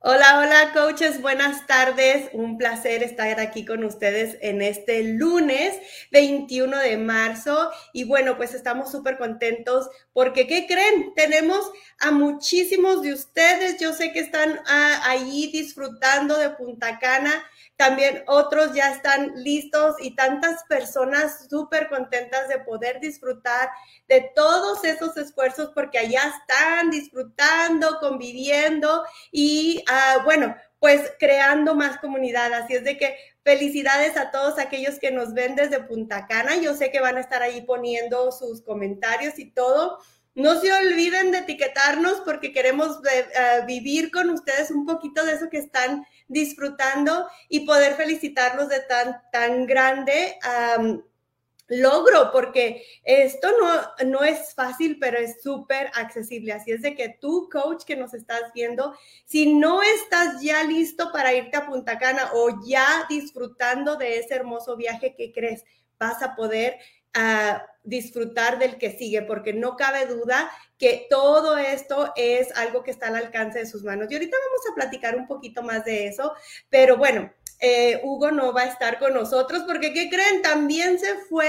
Hola, hola coaches, buenas tardes. Un placer estar aquí con ustedes en este lunes 21 de marzo. Y bueno, pues estamos súper contentos porque, ¿qué creen? Tenemos a muchísimos de ustedes. Yo sé que están ah, ahí disfrutando de Punta Cana también otros ya están listos y tantas personas súper contentas de poder disfrutar de todos esos esfuerzos porque allá están disfrutando, conviviendo y ah, bueno, pues creando más comunidad. Así es de que felicidades a todos aquellos que nos ven desde Punta Cana. Yo sé que van a estar ahí poniendo sus comentarios y todo. No se olviden de etiquetarnos porque queremos eh, vivir con ustedes un poquito de eso que están disfrutando y poder felicitarlos de tan, tan grande logro, porque esto no, no es fácil, pero es súper accesible. Así es de que tú, coach, que nos estás viendo, si no estás ya listo para irte a Punta Cana o ya disfrutando de ese hermoso viaje que crees, vas a poder a disfrutar del que sigue, porque no cabe duda que todo esto es algo que está al alcance de sus manos. Y ahorita vamos a platicar un poquito más de eso, pero bueno, eh, Hugo no va a estar con nosotros porque, ¿qué creen? También se fue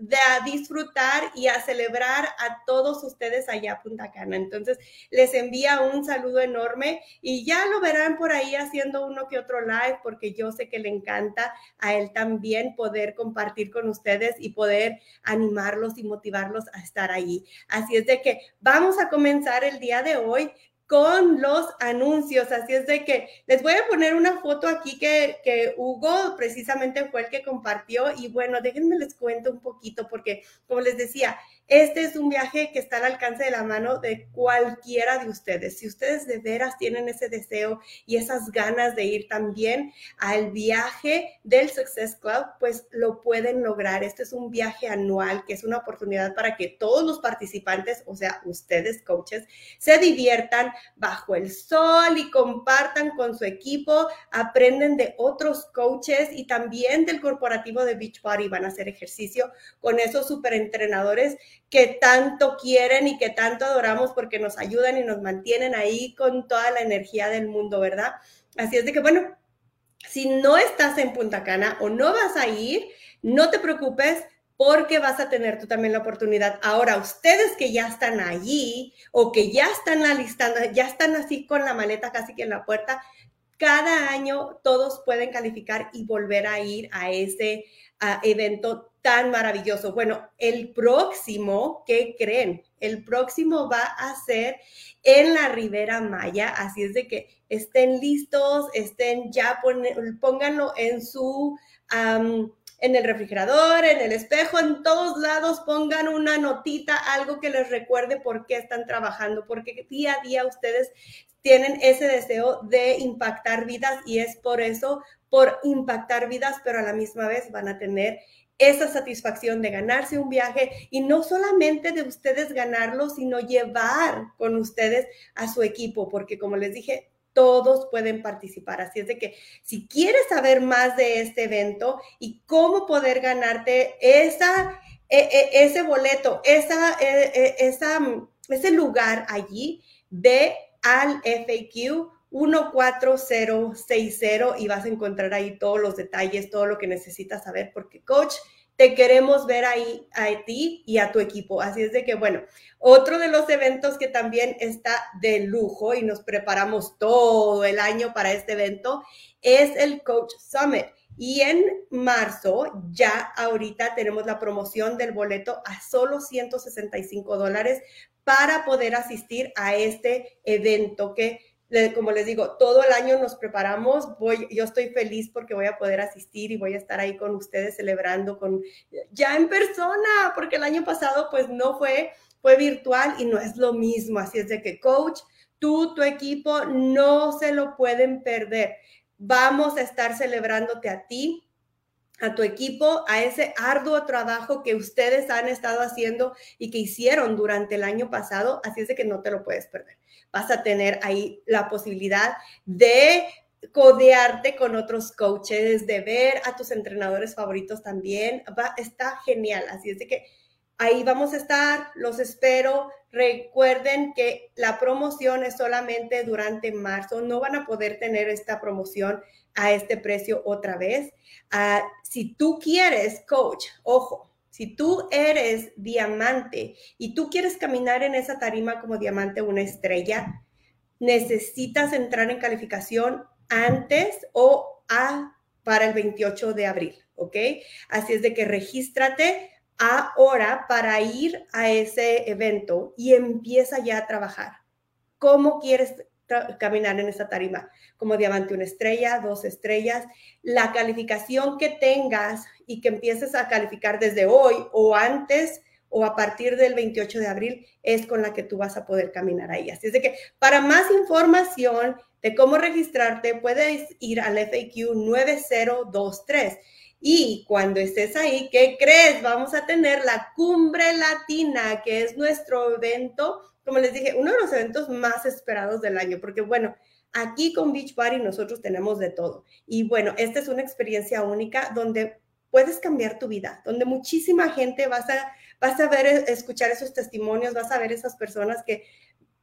de a disfrutar y a celebrar a todos ustedes allá a Punta Cana. Entonces, les envía un saludo enorme y ya lo verán por ahí haciendo uno que otro live porque yo sé que le encanta a él también poder compartir con ustedes y poder animarlos y motivarlos a estar ahí. Así es de que vamos a comenzar el día de hoy con los anuncios. Así es de que les voy a poner una foto aquí que, que, Hugo precisamente fue el que compartió. Y bueno, déjenme les cuento un poquito porque, como les decía, este es un viaje que está al alcance de la mano de cualquiera de ustedes. Si ustedes de veras tienen ese deseo y esas ganas de ir también al viaje del Success Club, pues lo pueden lograr. Este es un viaje anual que es una oportunidad para que todos los participantes, o sea, ustedes coaches, se diviertan bajo el sol y compartan con su equipo, aprenden de otros coaches y también del corporativo de Beachbody. Van a hacer ejercicio con esos super entrenadores que tanto quieren y que tanto adoramos porque nos ayudan y nos mantienen ahí con toda la energía del mundo, ¿verdad? Así es de que, bueno, si no estás en Punta Cana o no vas a ir, no te preocupes porque vas a tener tú también la oportunidad. Ahora, ustedes que ya están allí o que ya están alistando, ya están así con la maleta casi que en la puerta, cada año todos pueden calificar y volver a ir a ese evento tan maravilloso. Bueno, el próximo, ¿qué creen? El próximo va a ser en la Ribera Maya, así es de que estén listos, estén ya, pónganlo en su... en el refrigerador, en el espejo, en todos lados, pongan una notita, algo que les recuerde por qué están trabajando, porque día a día ustedes tienen ese deseo de impactar vidas y es por eso, por impactar vidas, pero a la misma vez van a tener esa satisfacción de ganarse un viaje y no solamente de ustedes ganarlo, sino llevar con ustedes a su equipo, porque como les dije, todos pueden participar. Así es de que si quieres saber más de este evento y cómo poder ganarte esa, e, e, ese boleto, esa, e, esa, ese lugar allí, ve al FAQ 14060 y vas a encontrar ahí todos los detalles, todo lo que necesitas saber, porque coach, te queremos ver ahí a ti y a tu equipo. Así es de que, bueno, otro de los eventos que también está de lujo y nos preparamos todo el año para este evento es el Coach Summit. Y en marzo, ya ahorita tenemos la promoción del boleto a solo 165 dólares para poder asistir a este evento que como les digo, todo el año nos preparamos. Voy, yo estoy feliz porque voy a poder asistir y voy a estar ahí con ustedes celebrando con ya en persona, porque el año pasado pues no fue, fue virtual y no es lo mismo. Así es de que coach, tú, tu equipo no se lo pueden perder. Vamos a estar celebrándote a ti, a tu equipo, a ese arduo trabajo que ustedes han estado haciendo y que hicieron durante el año pasado, así es de que no te lo puedes perder. Vas a tener ahí la posibilidad de codearte con otros coaches, de ver a tus entrenadores favoritos también. Va, está genial, así es de que Ahí vamos a estar, los espero. Recuerden que la promoción es solamente durante marzo, no van a poder tener esta promoción a este precio otra vez. Ah, si tú quieres, coach, ojo, si tú eres diamante y tú quieres caminar en esa tarima como diamante una estrella, necesitas entrar en calificación antes o a para el 28 de abril, ¿ok? Así es de que regístrate ahora para ir a ese evento y empieza ya a trabajar. ¿Cómo quieres caminar en esa tarima? Como diamante, una estrella, dos estrellas. La calificación que tengas y que empieces a calificar desde hoy o antes o a partir del 28 de abril es con la que tú vas a poder caminar ahí. Así es de que para más información de cómo registrarte, puedes ir al FAQ 9023 y cuando estés ahí, ¿qué crees? Vamos a tener la Cumbre Latina, que es nuestro evento, como les dije, uno de los eventos más esperados del año, porque bueno, aquí con Beach Party nosotros tenemos de todo. Y bueno, esta es una experiencia única donde puedes cambiar tu vida, donde muchísima gente vas a, vas a ver, escuchar esos testimonios, vas a ver esas personas que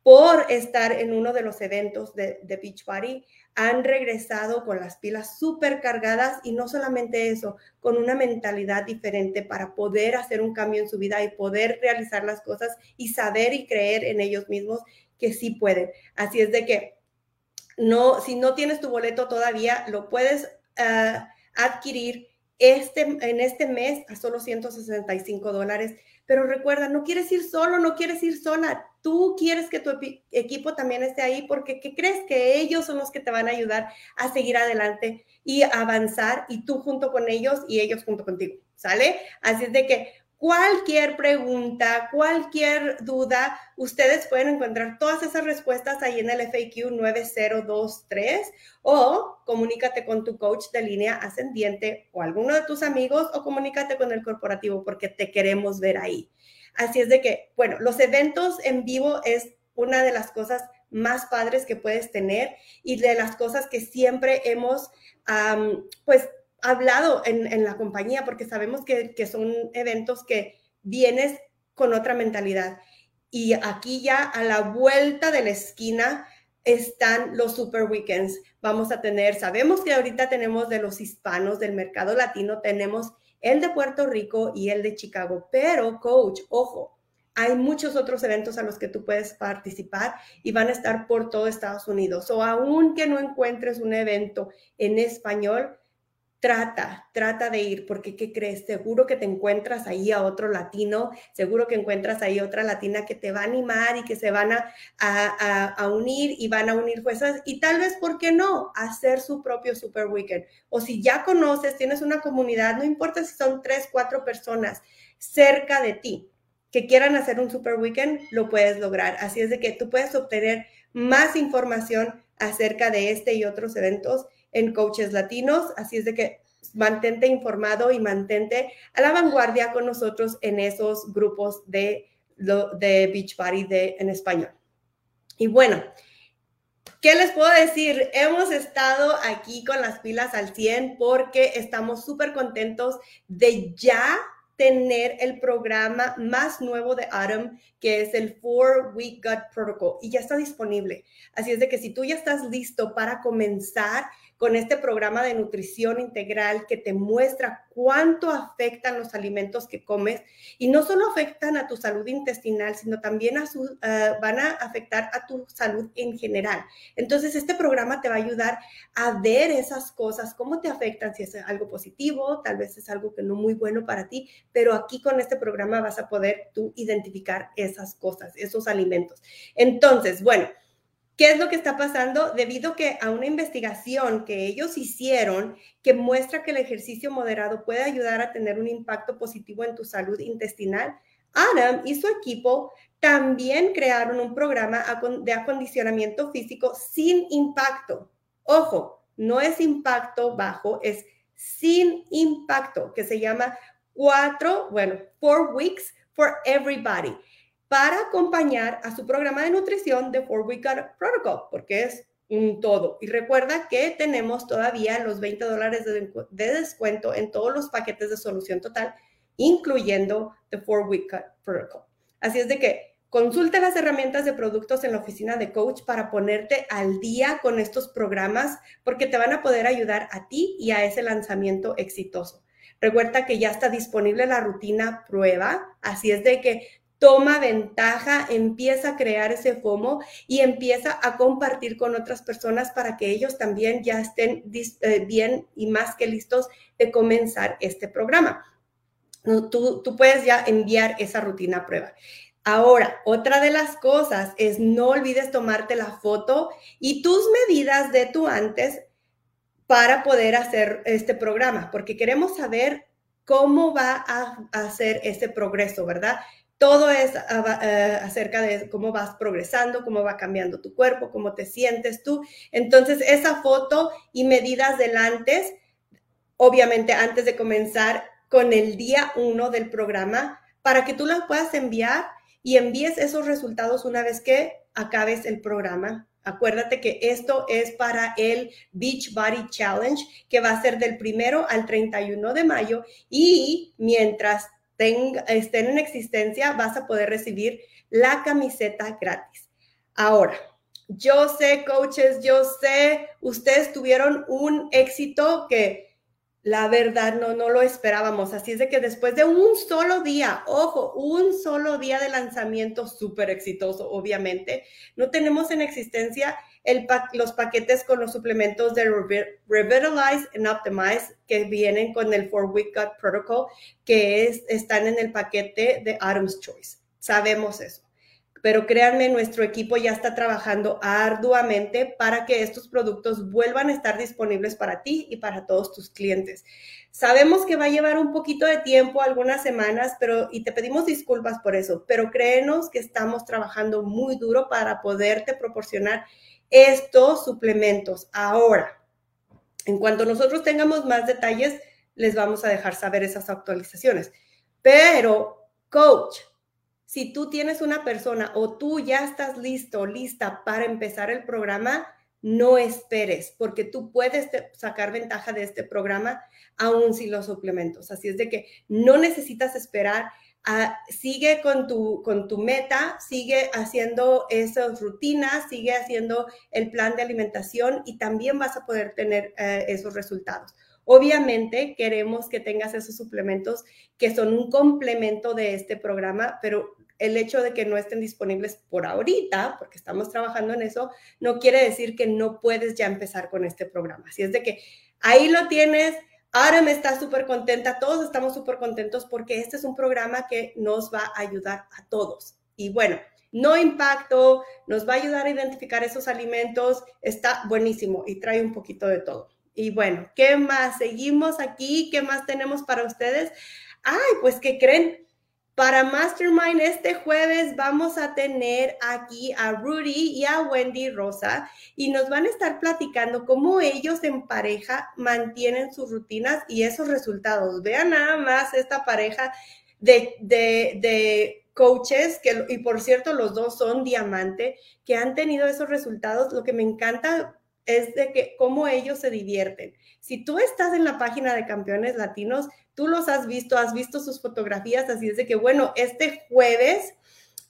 por estar en uno de los eventos de, de Beach Party, han regresado con las pilas súper cargadas y no solamente eso, con una mentalidad diferente para poder hacer un cambio en su vida y poder realizar las cosas y saber y creer en ellos mismos que sí pueden. Así es de que no, si no tienes tu boleto todavía, lo puedes ah, adquirir este, en este mes a solo 165 dólares. Pero recuerda, no quieres ir solo, no quieres ir sola. Tú quieres que tu equipo también esté ahí porque ¿qué crees? Que ellos son los que te van a ayudar a seguir adelante y avanzar y tú junto con ellos y ellos junto contigo. ¿Sale? Así es de que Cualquier pregunta, cualquier duda, ustedes pueden encontrar todas esas respuestas ahí en el FAQ 9023 o comunícate con tu coach de línea ascendiente o alguno de tus amigos o comunícate con el corporativo porque te queremos ver ahí. Así es de que, bueno, los eventos en vivo es una de las cosas más padres que puedes tener y de las cosas que siempre hemos, pues, hablado en, la compañía porque sabemos que, son eventos que vienes con otra mentalidad. Y aquí ya a la vuelta de la esquina están los super weekends. Vamos a tener, sabemos que ahorita tenemos de los hispanos del mercado latino, tenemos el de Puerto Rico y el de Chicago, pero coach, ojo, hay muchos otros eventos a los que tú puedes participar y van a estar por todo Estados Unidos. O aunque no encuentres un evento en español, trata, trata de ir, porque ¿qué crees? Seguro que te encuentras ahí a otro latino, seguro que encuentras ahí otra latina que te va a animar y que se van a, a, unir y van a unir fuerzas y tal vez, ¿por qué no? Hacer su propio Super Weekend. O si ya conoces, tienes una comunidad, no importa si son tres, cuatro personas cerca de ti que quieran hacer un Super Weekend, lo puedes lograr. Así es de que tú puedes obtener más información acerca de este y otros eventos en Coaches Latinos. Así es de que mantente informado y mantente a la vanguardia con nosotros en esos grupos de, de Beach Party de, en español. Y bueno, ¿qué les puedo decir? Hemos estado aquí con las pilas al 100 porque estamos súper contentos de ya tener el programa más nuevo de Adam, que es el Four Week Gut Protocol, y ya está disponible. Así es de que si tú ya estás listo para comenzar con este programa de nutrición integral que te muestra cuánto afectan los alimentos que comes y no solo afectan a tu salud intestinal, sino también a su, eh, van a afectar a tu salud en general. Entonces, este programa te va a ayudar a ver esas cosas, cómo te afectan, si es algo positivo, tal vez es algo que no muy bueno para ti, pero aquí con este programa vas a poder tú identificar esas cosas, esos alimentos. Entonces, bueno. ¿Qué es lo que está pasando? Debido que a una investigación que ellos hicieron que muestra que el ejercicio moderado puede ayudar a tener un impacto positivo en tu salud intestinal, Adam y su equipo también crearon un programa de acondicionamiento físico sin impacto. Ojo, no es impacto bajo, es sin impacto, que se llama cuatro, bueno, four weeks for everybody para acompañar a su programa de nutrición de Four Week Protocol, porque es un todo. Y recuerda que tenemos todavía los 20 dólares de, descuento en todos los paquetes de solución total incluyendo The Four Week Protocol. Así es de que consulta las herramientas de productos en la oficina de coach para ponerte al día con estos programas porque te van a poder ayudar a ti y a ese lanzamiento exitoso. Recuerda que ya está disponible la rutina prueba, así es de que toma ventaja, empieza a crear ese FOMO y empieza a compartir con otras personas para que ellos también ya estén eh, bien y más que listos de comenzar este programa. Tú, tú puedes ya enviar esa rutina a prueba. Ahora, otra de las cosas es no olvides tomarte la foto y tus medidas de tu antes para poder hacer este programa, porque queremos saber cómo va a hacer ese progreso, ¿verdad? Todo es eh, acerca de cómo vas progresando, cómo va cambiando tu cuerpo, cómo te sientes tú. Entonces, esa foto y medidas del antes, obviamente antes de comenzar con el día uno del programa, para que tú las puedas enviar y envíes esos resultados una vez que acabes el programa. Acuérdate que esto es para el Beach Body Challenge, que va a ser del primero al 31 de mayo. Y mientras estén en existencia, vas a poder recibir la camiseta gratis. Ahora, yo sé, coaches, yo sé, ustedes tuvieron un éxito que la verdad no, no lo esperábamos. Así es de que después de un solo día, ojo, un solo día de lanzamiento súper exitoso, obviamente, no tenemos en existencia el los paquetes con los suplementos de Revitalize and Optimize que vienen con el Four Week Gut Protocol, que es, están en el paquete de Adam's Choice. Sabemos eso pero créanme, nuestro equipo ya está trabajando arduamente para que estos productos vuelvan a estar disponibles para ti y para todos tus clientes. Sabemos que va a llevar un poquito de tiempo, algunas semanas, pero y te pedimos disculpas por eso, pero créenos que estamos trabajando muy duro para poderte proporcionar estos suplementos. Ahora, en cuanto nosotros tengamos más detalles, les vamos a dejar saber esas actualizaciones. Pero, coach, si tú tienes una persona o tú ya estás listo, lista para empezar el programa, no esperes, porque tú puedes sacar ventaja de este programa aún sin los suplementos. Así es de que no necesitas esperar. Ah, sigue con tu, con tu meta, sigue haciendo esas rutinas, sigue haciendo el plan de alimentación y también vas a poder tener eh, esos resultados. Obviamente queremos que tengas esos suplementos que son un complemento de este programa, pero el hecho de que no estén disponibles por ahorita, porque estamos trabajando en eso, no quiere decir que no puedes ya empezar con este programa. Así es de que ahí lo tienes. Ahora me está súper contenta, todos estamos súper contentos porque este es un programa que nos va a ayudar a todos. Y bueno, no impacto, nos va a ayudar a identificar esos alimentos, está buenísimo y trae un poquito de todo. Y bueno, ¿qué más? Seguimos aquí, ¿qué más tenemos para ustedes? Ay, pues ¿qué creen? Para Mastermind este jueves vamos a tener aquí a Rudy y a Wendy Rosa y nos van a estar platicando cómo ellos en pareja mantienen sus rutinas y esos resultados. Vean nada más esta pareja de, de, de coaches, que, y por cierto los dos son diamante, que han tenido esos resultados. Lo que me encanta es de que cómo ellos se divierten. Si tú estás en la página de Campeones Latinos, tú los has visto, has visto sus fotografías, así es de que, bueno, este jueves,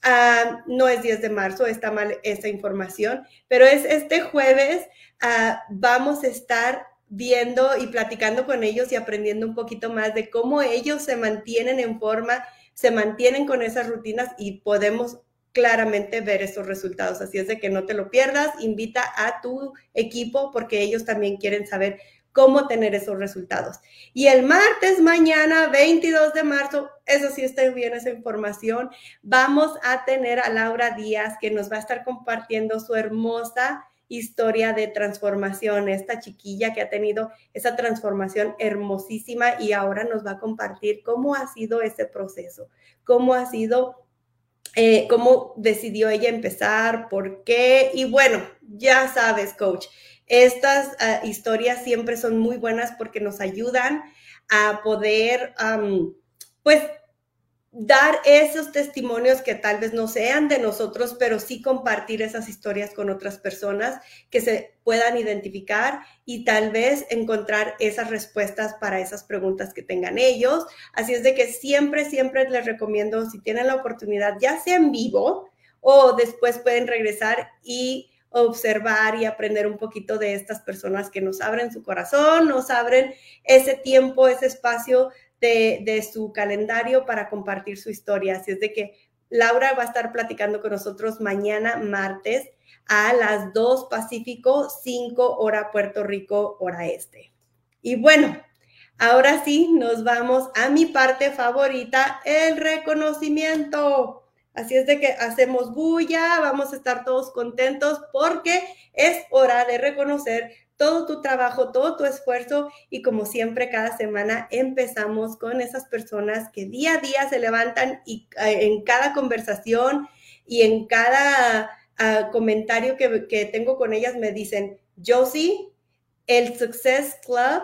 ah, no es 10 de marzo, está mal esa información, pero es este jueves, ah, vamos a estar viendo y platicando con ellos y aprendiendo un poquito más de cómo ellos se mantienen en forma, se mantienen con esas rutinas y podemos claramente ver esos resultados. Así es de que no te lo pierdas, invita a tu equipo porque ellos también quieren saber cómo tener esos resultados. Y el martes, mañana, 22 de marzo, eso sí está bien esa información, vamos a tener a Laura Díaz que nos va a estar compartiendo su hermosa historia de transformación, esta chiquilla que ha tenido esa transformación hermosísima y ahora nos va a compartir cómo ha sido ese proceso, cómo ha sido eh, cómo decidió ella empezar, por qué. Y bueno, ya sabes, coach, estas ah, historias siempre son muy buenas porque nos ayudan a poder, pues, dar esos testimonios que tal vez no sean de nosotros, pero sí compartir esas historias con otras personas que se puedan identificar y tal vez encontrar esas respuestas para esas preguntas que tengan ellos. Así es de que siempre, siempre les recomiendo, si tienen la oportunidad, ya sea en vivo o después pueden regresar y observar y aprender un poquito de estas personas que nos abren su corazón, nos abren ese tiempo, ese espacio de, su calendario para compartir su historia. Así es de que Laura va a estar platicando con nosotros mañana, martes, a las 2 Pacífico, 5 hora Puerto Rico, hora este. Y bueno, ahora sí, nos vamos a mi parte favorita, el reconocimiento. Así es de que hacemos bulla, vamos a estar todos contentos porque es hora de reconocer todo tu trabajo, todo tu esfuerzo y como siempre cada semana empezamos con esas personas que día a día se levantan y eh, en cada conversación y en cada ah, comentario que, que tengo con ellas me dicen, Josie, el Success Club,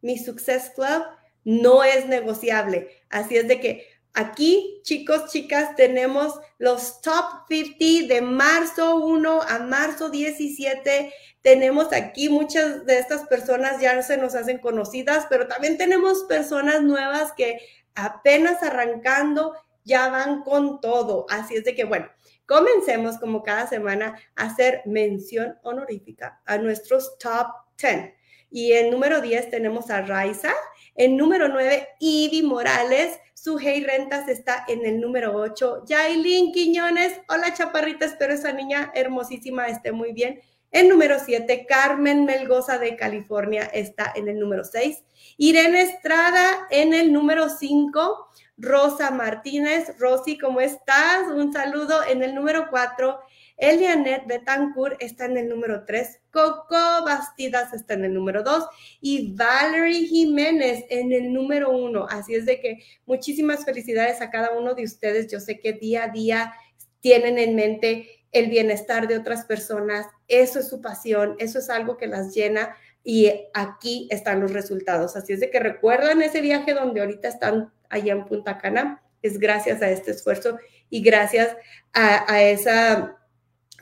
mi Success Club no es negociable. Así es de que Aquí, chicos, chicas, tenemos los top 50 de marzo 1 a marzo 17. Tenemos aquí muchas de estas personas ya se nos hacen conocidas, pero también tenemos personas nuevas que apenas arrancando ya van con todo. Así es de que, bueno, comencemos como cada semana a hacer mención honorífica a nuestros top 10. Y en número 10 tenemos a Raiza. En número 9, Ivy Morales. Sujei Rentas está en el número 8. Yailin Quiñones. Hola, chaparrita. Espero esa niña hermosísima esté muy bien. En número 7, Carmen Melgoza de California está en el número 6. Irene Estrada en el número 5. Rosa Martínez. Rosy, ¿cómo estás? Un saludo en el número 4. Elianet Betancourt está en el número 3, Coco Bastidas está en el número 2 y Valerie Jiménez en el número 1. Así es de que muchísimas felicidades a cada uno de ustedes. Yo sé que día a día tienen en mente el bienestar de otras personas. Eso es su pasión, eso es algo que las llena y aquí están los resultados. Así es de que recuerdan ese viaje donde ahorita están allá en Punta Cana. Es gracias a este esfuerzo y gracias a, a esa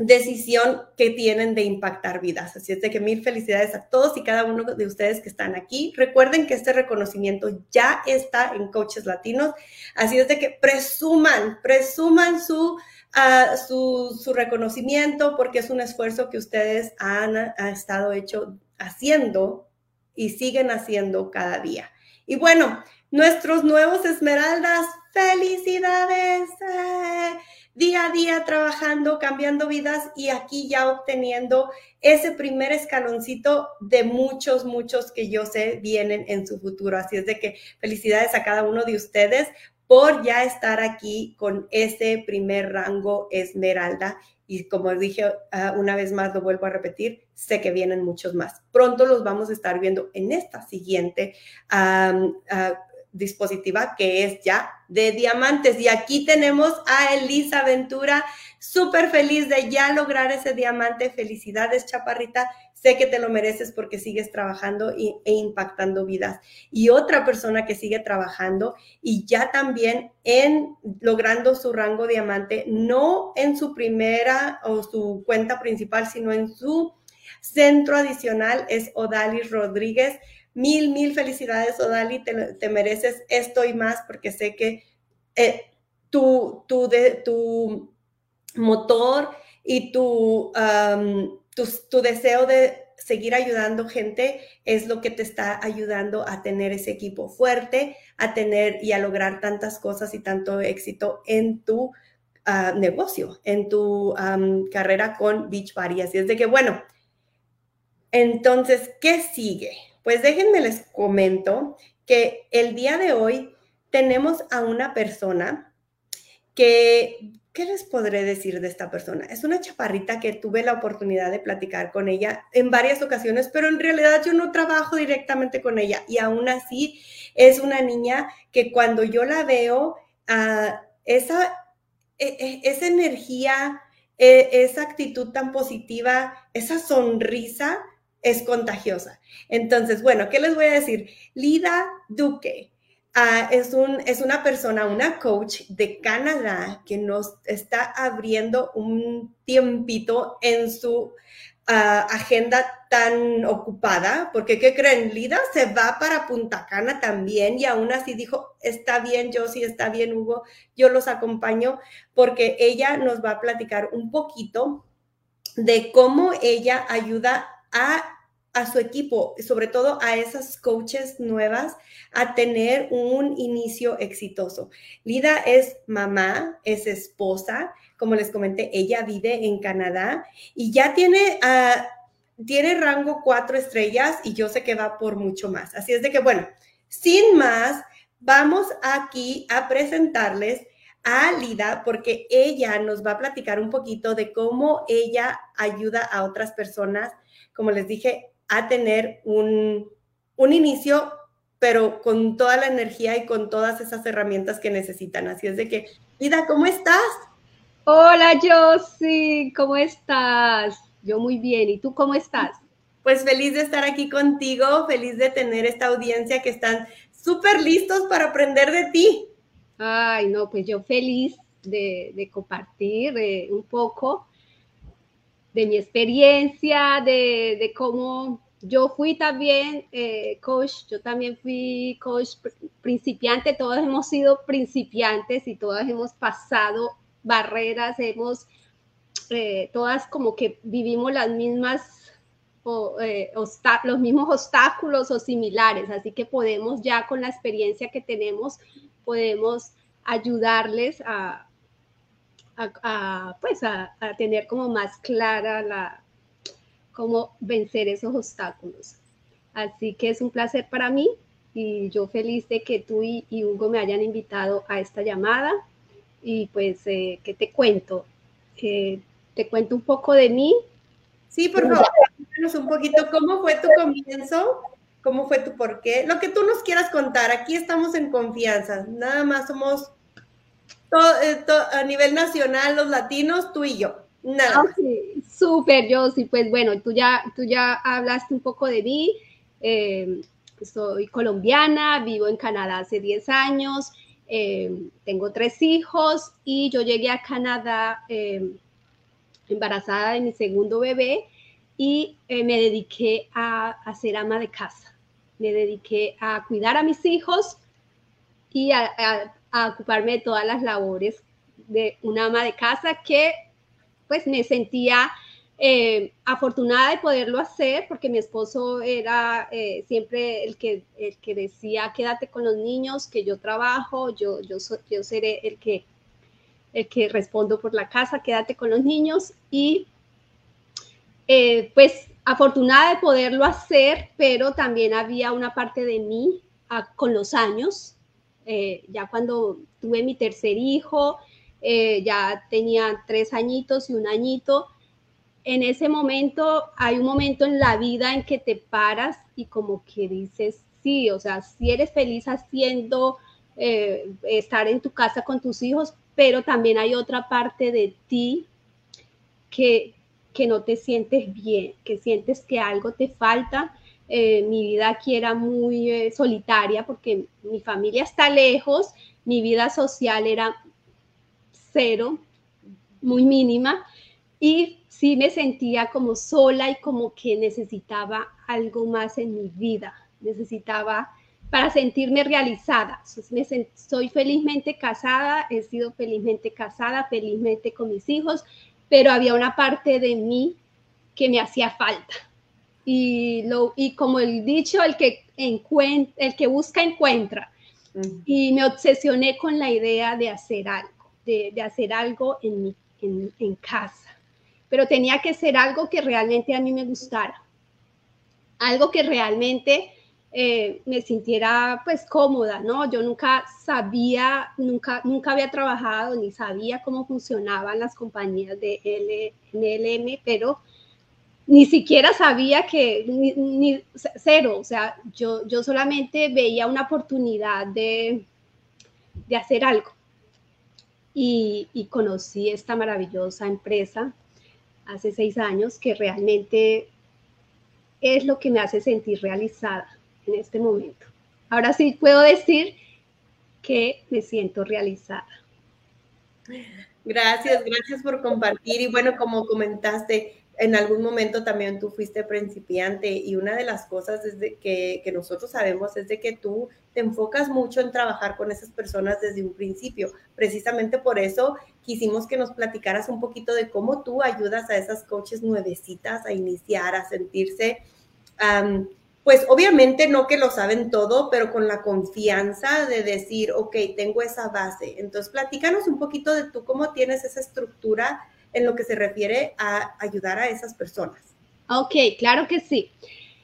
decisión que tienen de impactar vidas. Así es de que mil felicidades a todos y cada uno de ustedes que están aquí. Recuerden que este reconocimiento ya está en Coaches Latinos. Así es de que presuman, presuman su, uh, su, su, reconocimiento porque es un esfuerzo que ustedes han, estado hecho haciendo y siguen haciendo cada día. Y bueno, nuestros nuevos esmeraldas, felicidades. Día a día trabajando, cambiando vidas y aquí ya obteniendo ese primer escaloncito de muchos, muchos que yo sé vienen en su futuro. Así es de que felicidades a cada uno de ustedes por ya estar aquí con ese primer rango esmeralda. Y como dije uh, una vez más, lo vuelvo a repetir, sé que vienen muchos más. Pronto los vamos a estar viendo en esta siguiente um, dispositiva que es ya de diamantes. Y aquí tenemos a Elisa Ventura, súper feliz de ya lograr ese diamante. Felicidades, chaparrita. Sé que te lo mereces porque sigues trabajando e impactando vidas. Y otra persona que sigue trabajando y ya también en logrando su rango diamante, no en su primera o su cuenta principal, sino en su centro adicional, es Odalis Rodríguez Mil, mil felicidades, Odali, te, mereces esto y más porque sé que eh, tu, tu, de, tu motor y tu, tu, deseo de seguir ayudando gente es lo que te está ayudando a tener ese equipo fuerte, a tener y a lograr tantas cosas y tanto éxito en tu ah, negocio, en tu carrera con Beachbody. Así es de que, bueno, entonces, ¿qué sigue? Pues déjenme les comento que el día de hoy tenemos a una persona que, ¿qué les podré decir de esta persona? Es una chaparrita que tuve la oportunidad de platicar con ella en varias ocasiones, pero en realidad yo no trabajo directamente con ella y aún así es una niña que cuando yo la veo, uh, esa, e, e, esa energía, e, esa actitud tan positiva, esa sonrisa, es contagiosa. Entonces, bueno, ¿qué les voy a decir? Lida Duque. ah, es, un, es una persona, una coach de Canadá que nos está abriendo un tiempito en su agenda tan ocupada, porque ¿qué creen? Lida se va para Punta Cana también y aún así dijo, está bien, yo sí, está bien, Hugo, yo los acompaño porque ella nos va a platicar un poquito de cómo ella ayuda a, a su equipo, sobre todo a esas coaches nuevas, a tener un inicio exitoso. Lida es mamá, es esposa, como les comenté, ella vive en Canadá y ya tiene, uh, tiene rango cuatro estrellas y yo sé que va por mucho más. Así es de que, bueno, sin más, vamos aquí a presentarles a Lida porque ella nos va a platicar un poquito de cómo ella ayuda a otras personas, como les dije, a tener un, un inicio, pero con toda la energía y con todas esas herramientas que necesitan. Así es de que, Lida, ¿cómo estás? Hola Josie, ¿cómo estás? Yo muy bien, ¿y tú cómo estás? Pues feliz de estar aquí contigo, feliz de tener esta audiencia que están súper listos para aprender de ti. Ay, no, pues yo feliz de, compartir eh, un poco de mi experiencia, de, cómo yo fui también eh, coach, yo también fui coach principiante, todos hemos sido principiantes y todos hemos pasado barreras, hemos, eh, todas como que vivimos las mismas, eh, los mismos obstáculos o similares, así que podemos ya con la experiencia que tenemos, podemos ayudarles a, a, pues a, tener como más clara la, cómo vencer esos obstáculos. Así que es un placer para mí y yo feliz de que tú y Hugo me hayan invitado a esta llamada y pues, eh, ¿qué te cuento? Eh, te cuento un poco de mí. Sí, por favor, cuéntanos un poquito cómo fue tu comienzo, cómo fue tu por qué, lo que tú nos quieras contar. Aquí estamos en confianza, nada más somos eh, a nivel nacional los latinos, tú y yo. Nada. Okay. Súper, yo sí, pues bueno, tú ya, tú ya hablaste un poco de mí. soy colombiana, vivo en Canadá hace 10 años. Em, tengo tres hijos y yo llegué a Canadá em, embarazada de mi segundo bebé y eh, me dediqué a, a, ser ama de casa. Me dediqué a cuidar a mis hijos y a, a, ocuparme de todas las labores de una ama de casa que pues me sentía eh, afortunada de poderlo hacer porque mi esposo era eh, siempre el que, el que decía, quédate con los niños, que yo trabajo, yo, yo, yo seré el que, el que respondo por la casa, quédate con los niños. Y eh, pues afortunada de poderlo hacer, pero también había una parte de mí ah, con los años, ya cuando tuve mi tercer hijo, ya tenía tres añitos y un añito en ese momento hay un momento en la vida en que te paras y como que dices, sí, o sea, si eres feliz haciendo, eh, estar en tu casa con tus hijos, pero también hay otra parte de ti que, que no te sientes bien, que sientes que algo te falta. Eh, mi vida aquí era muy eh, solitaria porque mi familia está lejos, mi vida social era cero, muy mínima, y sí me sentía como sola y como que necesitaba algo más en mi vida, necesitaba para sentirme realizada. soy felizmente casada, he sido felizmente casada, felizmente con mis hijos, pero había una parte de mí que me hacía falta. Y, lo, y como el dicho, el que, el que busca encuentra. Y me obsesioné con la idea de hacer algo, de, hacer algo en, mi, en casa pero tenía que ser algo que realmente a mí me gustara, algo que realmente eh, me sintiera pues cómoda, ¿no? Yo nunca sabía, nunca, nunca había trabajado ni sabía cómo funcionaban las compañías de LLM, pero ni siquiera sabía que, ni, cero, o sea, yo, yo solamente veía una oportunidad de, de hacer algo. Y, y conocí esta maravillosa empresa hace seis años, que realmente es lo que me hace sentir realizada en este momento. Ahora sí puedo decir que me siento realizada. Gracias, gracias por compartir. Y bueno, como comentaste, en algún momento también tú fuiste principiante y una de las cosas que, que, nosotros sabemos es de que tú te enfocas mucho en trabajar con esas personas desde un principio. Precisamente por eso quisimos que nos platicaras un poquito de cómo tú ayudas a esas coaches nuevecitas a iniciar, a sentirse pues obviamente no que lo saben todo, pero con la confianza de decir, ok, tengo esa base. Entonces, platícanos un poquito de tú cómo tienes esa estructura en lo que se refiere a ayudar a esas personas. Ok, claro que sí.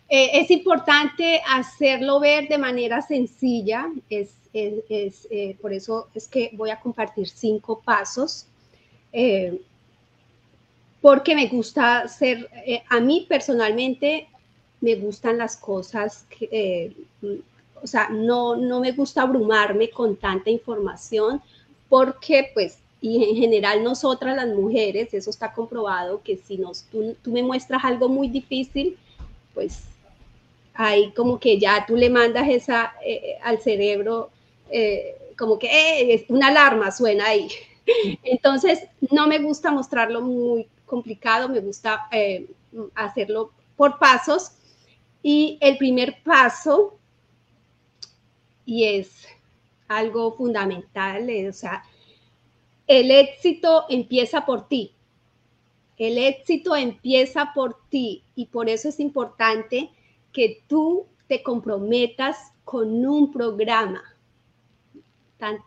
Eh, es importante hacerlo ver de manera sencilla. Es, eh, por eso es que voy a compartir cinco pasos. Eh, porque me gusta hacer, a mí personalmente me gustan las cosas que, o sea, no, no me gusta abrumarme con tanta información porque pues y en general nosotras las mujeres, eso está comprobado, que si nos, tú, tú, me muestras algo muy difícil, pues ahí como que ya tú le mandas esa eh, al cerebro, eh, como que es una alarma suena ahí. Entonces, no me gusta mostrarlo muy complicado, me gusta hacerlo por pasos y el primer paso, y es algo fundamental, o sea, el éxito empieza por ti. El éxito empieza por ti y por eso es importante que tú te comprometas con un programa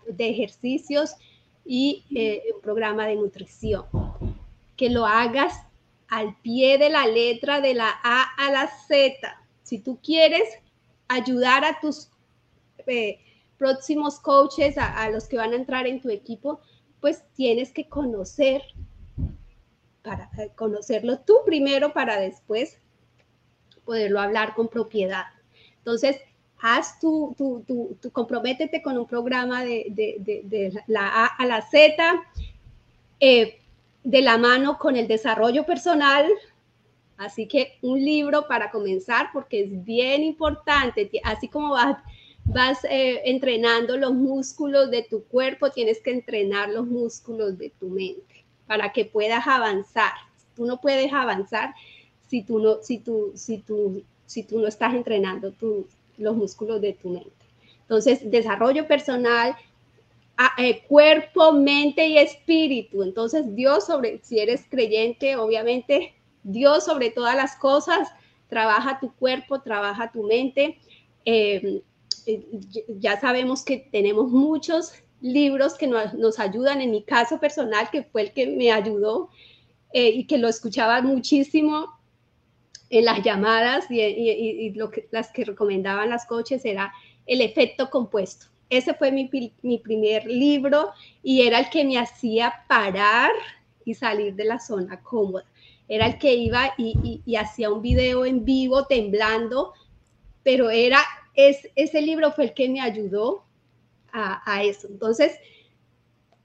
de ejercicios y eh, un programa de nutrición. Que lo hagas al pie de la letra de la A a la Z si tú quieres ayudar a tus eh, próximos coaches, a, los que van a entrar en tu equipo, pues tienes que conocer, para eh, conocerlo tú primero para después poderlo hablar con propiedad. Entonces, haz tu, tu, tu, comprométete con un programa de, la A a la Z, eh, de la mano con el desarrollo personal, Así que un libro para comenzar porque es bien importante, así como vas, vas eh, entrenando los músculos de tu cuerpo, tienes que entrenar los músculos de tu mente para que puedas avanzar. Tú no puedes avanzar si tú no, si tú, si tú, si tú no estás entrenando los músculos de tu mente. Entonces, desarrollo personal, eh, cuerpo, mente y espíritu. Entonces, Dios sobre, si eres creyente, obviamente Dios sobre todas las cosas, trabaja tu cuerpo, trabaja tu mente. Eh, eh, ya sabemos que tenemos muchos libros que nos, ayudan, en mi caso personal, que fue el que me ayudó eh, y que lo escuchaba muchísimo en las llamadas y, lo que, las que recomendaban las coaches era el efecto compuesto. Ese fue mi, mi primer libro y era el que me hacía parar y salir de la zona cómoda era el que iba y, hacía un video en vivo temblando, pero era, es, ese libro fue el que me ayudó a, eso. Entonces,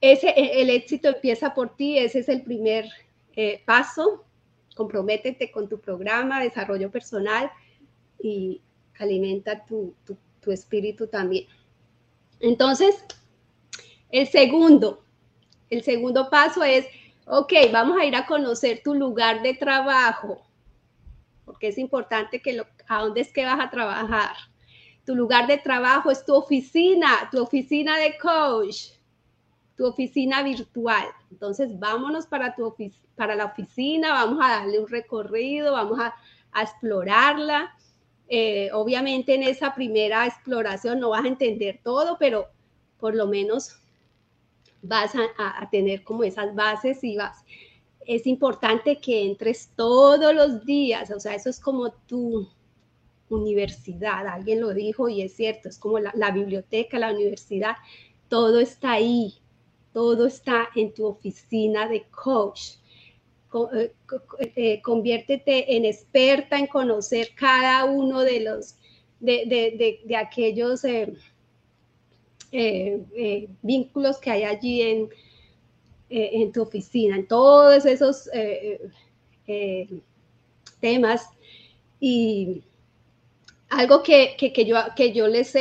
ese, e, el éxito empieza por ti, ese es el primer eh, paso. Comprométete con tu programa, desarrollo personal y alimenta tu, tu espíritu también. Entonces, el segundo, el segundo paso es ok, vamos a ir a conocer tu lugar de trabajo, porque es importante que lo, a dónde es que vas a trabajar. Tu lugar de trabajo es tu oficina, tu oficina de coach, tu oficina virtual. Entonces, vámonos para, tu para la oficina, vamos a darle un recorrido, vamos a, explorarla. Eh, obviamente en esa primera exploración no vas a entender todo, pero por lo menos vas a, tener como esas bases y vas. Es importante que entres todos los días, o sea, eso es como tu universidad, alguien lo dijo y es cierto, es como la, biblioteca, la universidad, todo está ahí, todo está en tu oficina de coach. Eh, eh, conviértete en experta en conocer cada uno de los, de, aquellos... Eh, eh, eh, vínculos que hay allí en, eh, en tu oficina, en todos esos temas. Y algo que, que, yo, que yo les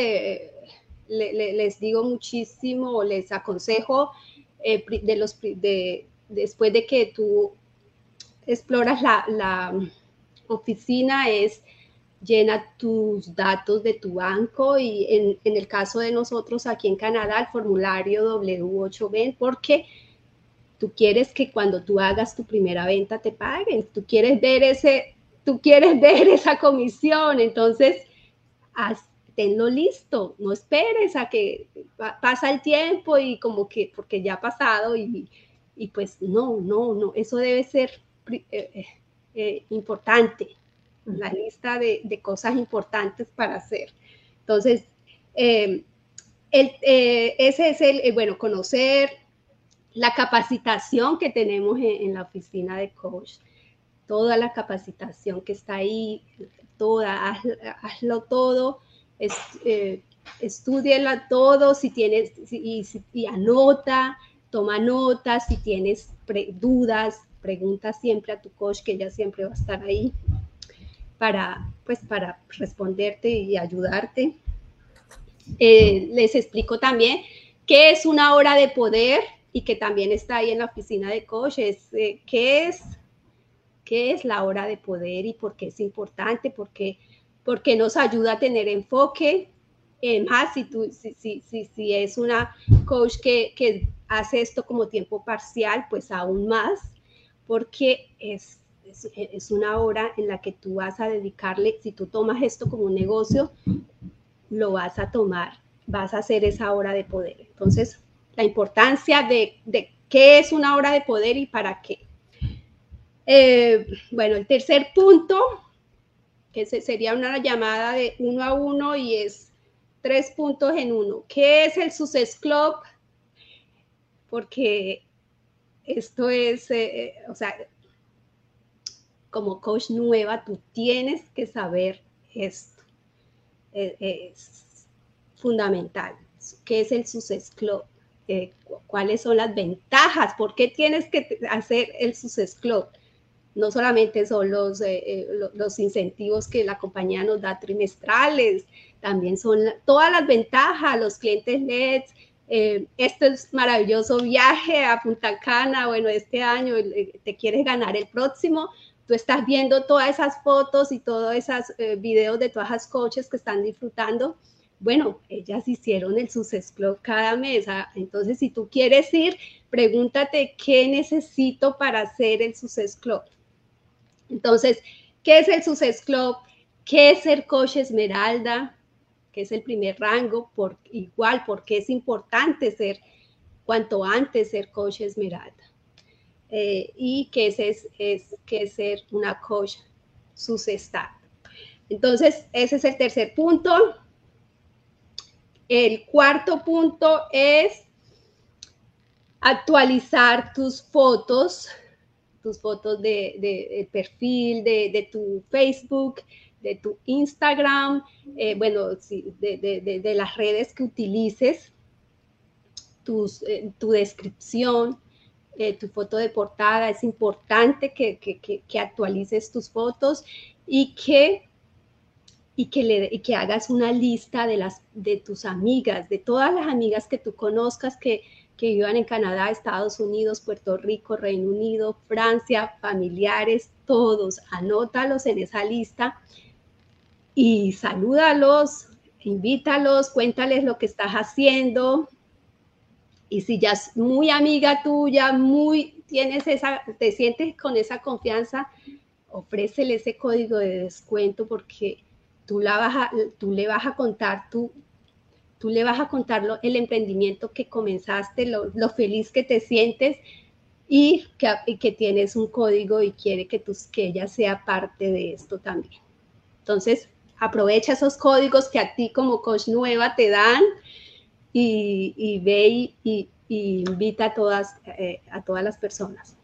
les digo muchísimo, les aconsejo eh, de los, de, después de que tú exploras la, la oficina es llena tus datos de tu banco y en, en, el caso de nosotros aquí en Canadá, el formulario W8B, porque tú quieres que cuando tú hagas tu primera venta te paguen, tú quieres ver ese, tú quieres ver esa comisión, entonces haz, tenlo listo, no esperes a que pasa el tiempo y como que, porque ya ha pasado y, y pues no, no, no, eso debe ser eh, eh, eh, importante, la lista de, de, cosas importantes para hacer. Entonces, el, ese es el, bueno, conocer la capacitación que tenemos en, la oficina de coach, toda la capacitación que está ahí, toda, hazlo todo es, eh, todo, si tienes, y, anota, toma notas, si tienes dudas, pregunta siempre a tu coach, que ella siempre va a estar ahí para, pues, para responderte y ayudarte. Eh, les explico también qué es una hora de poder y que también está ahí en la oficina de coach, es eh, qué es qué es la hora de poder y por qué es importante, porque porque nos ayuda a tener enfoque. Eh, más si, tú, si, si, si, es una coach que, que hace esto como tiempo parcial, pues aún más, porque es, es, es, una hora en la que tú vas a dedicarle, si tú tomas esto como un negocio, lo vas a tomar, vas a hacer esa hora de poder. Entonces, la importancia de, de qué es una hora de poder y para qué. Eh, bueno, el tercer punto que sería una llamada de uno a uno y es tres puntos en uno. ¿Qué es el Success Club? Porque esto es, eh, eh, o sea, como coach nueva, tú tienes que saber esto. Es fundamental. ¿Qué es el Success Club? ¿Cuáles son las ventajas? ¿Por qué tienes que hacer el Success Club? No solamente son los, eh, eh, los incentivos que la compañía nos da trimestrales, también son todas las ventajas, los clientes LEDs, eh, este es maravilloso viaje a Punta Cana, bueno, este año te quieres ganar el próximo, tú estás viendo todas esas fotos y todos esos videos de todas las coaches que están disfrutando. Bueno, ellas hicieron el Success Club cada mes. Ah, entonces, si tú quieres ir, pregúntate qué necesito para hacer el Success Club. Entonces, ¿qué es el Success Club? ¿Qué es ser coach esmeralda? ¿Qué es el primer rango? Por, igual, porque es importante ser, cuanto antes ser coach esmeralda. Eh, y qué es, es, es, ser una coach sucestar. Entonces, ese es el tercer punto. El cuarto punto es actualizar tus fotos tus fotos de, perfil, de, tu Facebook, de tu Instagram, eh, bueno, de, las redes que utilices, tus, eh, tu descripción, eh, tu foto de portada. Es importante que, que, actualices tus fotos y que, y que, le, y que hagas una lista de, las, de tus amigas, de todas las amigas que tú conozcas que que vivan en Canadá, Estados Unidos, Puerto Rico, Reino Unido, Francia, familiares, todos, anótalos en esa lista y salúdalos, invítalos, cuéntales lo que estás haciendo. Y si ya es muy amiga tuya, muy tienes esa, te sientes con esa confianza, ofrécele ese código de descuento porque tú, la vas tú le vas a contar tu, tú le vas a contar el emprendimiento que comenzaste, lo, feliz que te sientes y que, tienes un código y quiere que, tus, que ella sea parte de esto también. Entonces, aprovecha esos códigos que a ti como coach nueva te dan y, ve y, invita a todas, eh, a todas las personas.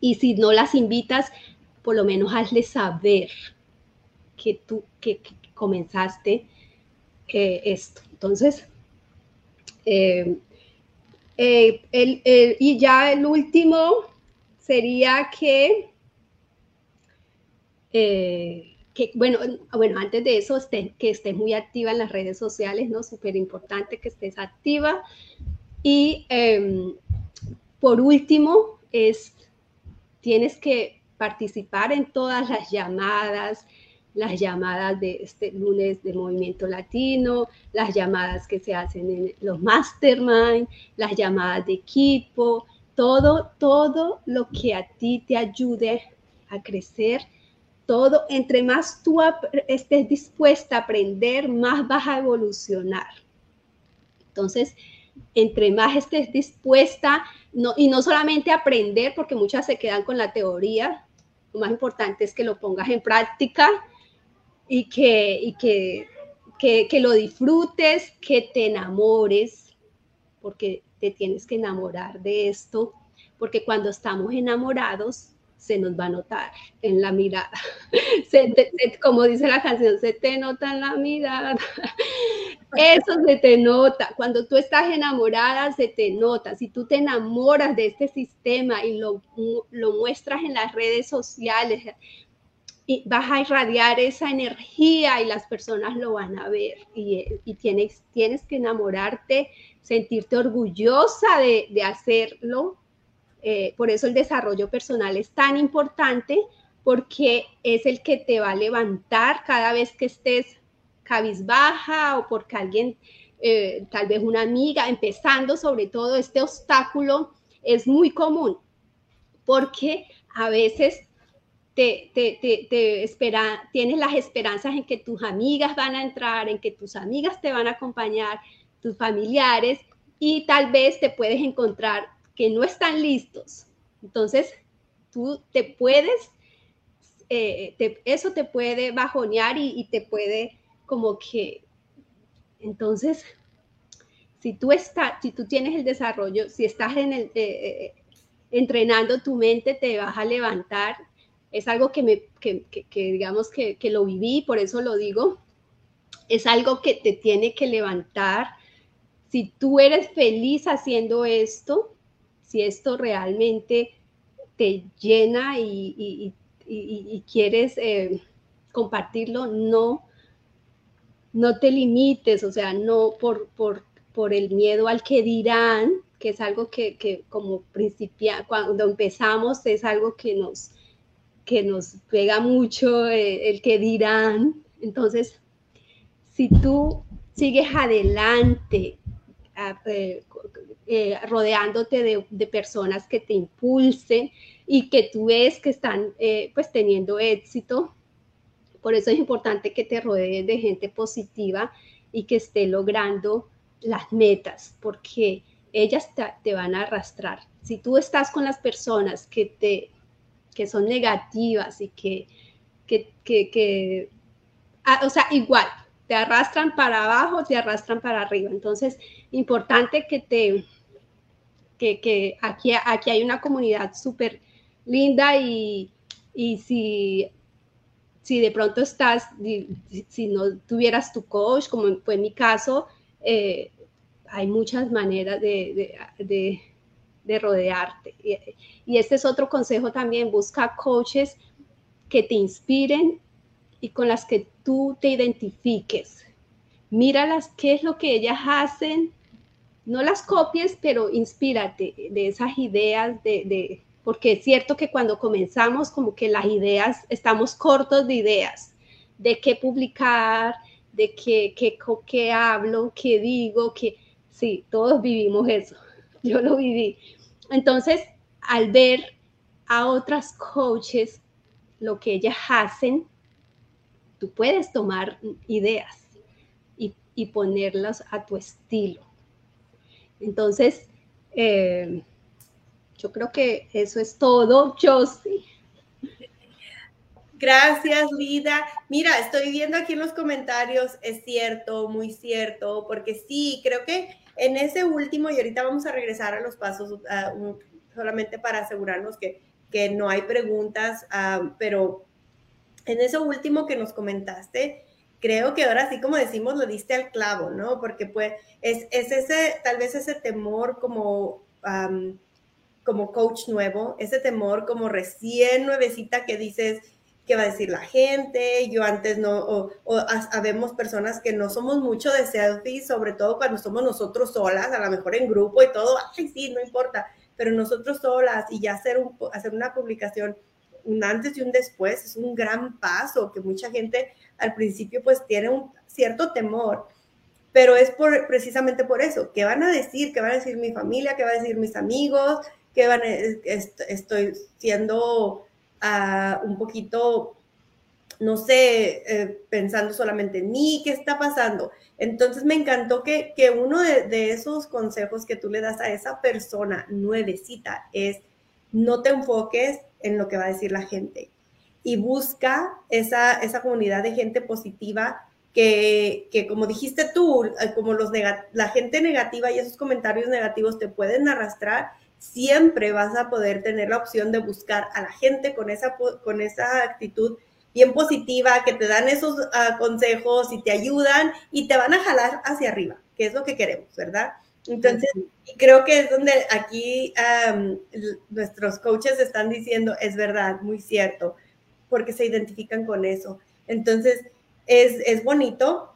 Y si no las invitas, por lo menos hazle saber que tú que comenzaste eh, esto. Entonces, eh, eh, y ya el último sería que que, bueno, bueno, antes de eso, que estés muy activa en las redes sociales, ¿no? Súper importante que estés activa. Y em, por último, es, tienes que participar en todas las llamadas, las llamadas de este lunes de Movimiento Latino, las llamadas que se hacen en los mastermind, las llamadas de equipo, todo, todo lo que a ti te ayude a crecer, todo, entre más tú estés dispuesta a aprender, más vas a evolucionar. Entonces, entre más estés dispuesta, no, y no solamente aprender, porque muchas se quedan con la teoría, lo más importante es que lo pongas en práctica y que, que, que, lo disfrutes, que te enamores, porque te tienes que enamorar de esto, porque cuando estamos enamorados se nos va a notar en la mirada. como dice la canción, se te nota en la mirada. Eso se te nota. Cuando tú estás enamorada, se te nota. Si tú te enamoras de este sistema y lo, lo muestras en las redes sociales, y vas a irradiar esa energía y las personas lo van a ver. Y, tienes, tienes que enamorarte, sentirte orgullosa de, de hacerlo. Eh, por eso el desarrollo personal es tan importante porque es el que te va a levantar cada vez que estés cabizbaja o porque alguien, eh, tal vez una amiga, empezando sobre todo este obstáculo, es muy común porque a veces te, te, tienes las esperanzas en que tus amigas van a entrar, en que tus amigas te van a acompañar, tus familiares, y tal vez te puedes encontrar que no están listos. Entonces, tú te puedes, eh, eso te puede bajonear y, te puede como que, entonces, si tú estás, si tú tienes el desarrollo, si estás en el, eh, eh, entrenando tu mente, te vas a levantar es algo que, me, que, digamos que, lo viví, por eso lo digo, es algo que te tiene que levantar. Si tú eres feliz haciendo esto, si esto realmente te llena y, quieres eh, compartirlo, no, no te limites, o sea, no por, por, por el miedo al que dirán, que es algo que, que como principia, cuando empezamos es algo que nos, que nos pega mucho eh, el que dirán. Entonces, si tú sigues adelante, eh, eh, rodeándote de, personas que te impulsen y que tú ves que están pues teniendo éxito, por eso es importante que te rodees de gente positiva y que esté logrando las metas, porque ellas te van a arrastrar. Si tú estás con las personas que te que son negativas y que, que, que, ah, o sea, igual, te arrastran para abajo, te arrastran para arriba. Entonces, importante que te, que, que aquí, aquí hay una comunidad súper linda y, y si, si de pronto estás, si, no tuvieras tu coach, como fue mi caso, eh, hay muchas maneras de rodearte. Y, este es otro consejo también, busca coaches que te inspiren y con las que tú te identifiques. Míralas, qué es lo que ellas hacen. No las copies, pero inspírate de esas ideas, de, porque es cierto que cuando comenzamos, como que las ideas, estamos cortos de ideas, de qué publicar, de qué, qué, qué hablo, qué digo, que sí, todos vivimos eso. Yo lo viví. Entonces, al ver a otras coaches lo que ellas hacen, tú puedes tomar ideas y, ponerlas a tu estilo. Entonces, eh, yo creo que eso es todo, Josie. Gracias, Lida. Mira, estoy viendo aquí en los comentarios, es cierto, muy cierto, porque sí, creo que en ese último, y ahorita vamos a regresar a los pasos solamente para asegurarnos que, que, no hay preguntas, ah, pero en ese último que nos comentaste, creo que ahora sí, como decimos, lo diste al clavo, ¿no? Porque pues es, es ese, tal vez ese temor como, como coach nuevo, ese temor como recién nuevecita que dices, qué va a decir la gente, yo antes no, o, o personas que no somos mucho de selfies, sobre todo cuando somos nosotros solas, a lo mejor en grupo y todo, ay, sí, no importa, pero nosotros solas y ya hacer, un, hacer una publicación un antes y un después es un gran paso que mucha gente al principio pues tiene un cierto temor, pero es precisamente por eso, ¿qué van a decir? ¿Qué van a decir mi familia? ¿Qué van a decir mis amigos? ¿Qué van a, estoy siendo uh, un poquito, no sé, eh, pensando solamente en mí, ¿qué está pasando? Entonces me encantó que, que uno de, de, esos consejos que tú le das a esa persona nuevecita es no te enfoques en lo que va a decir la gente y busca esa, esa comunidad de gente positiva que, que como dijiste tú, eh, como los la gente negativa y esos comentarios negativos te pueden arrastrar, siempre vas a poder tener la opción de buscar a la gente con esa, con esa actitud bien positiva, que te dan esos uh, consejos y te ayudan y te van a jalar hacia arriba, que es lo que queremos, ¿verdad? Entonces, creo que es donde aquí um, nuestros coaches están diciendo, es verdad, muy cierto, porque se identifican con eso. Entonces, es, es bonito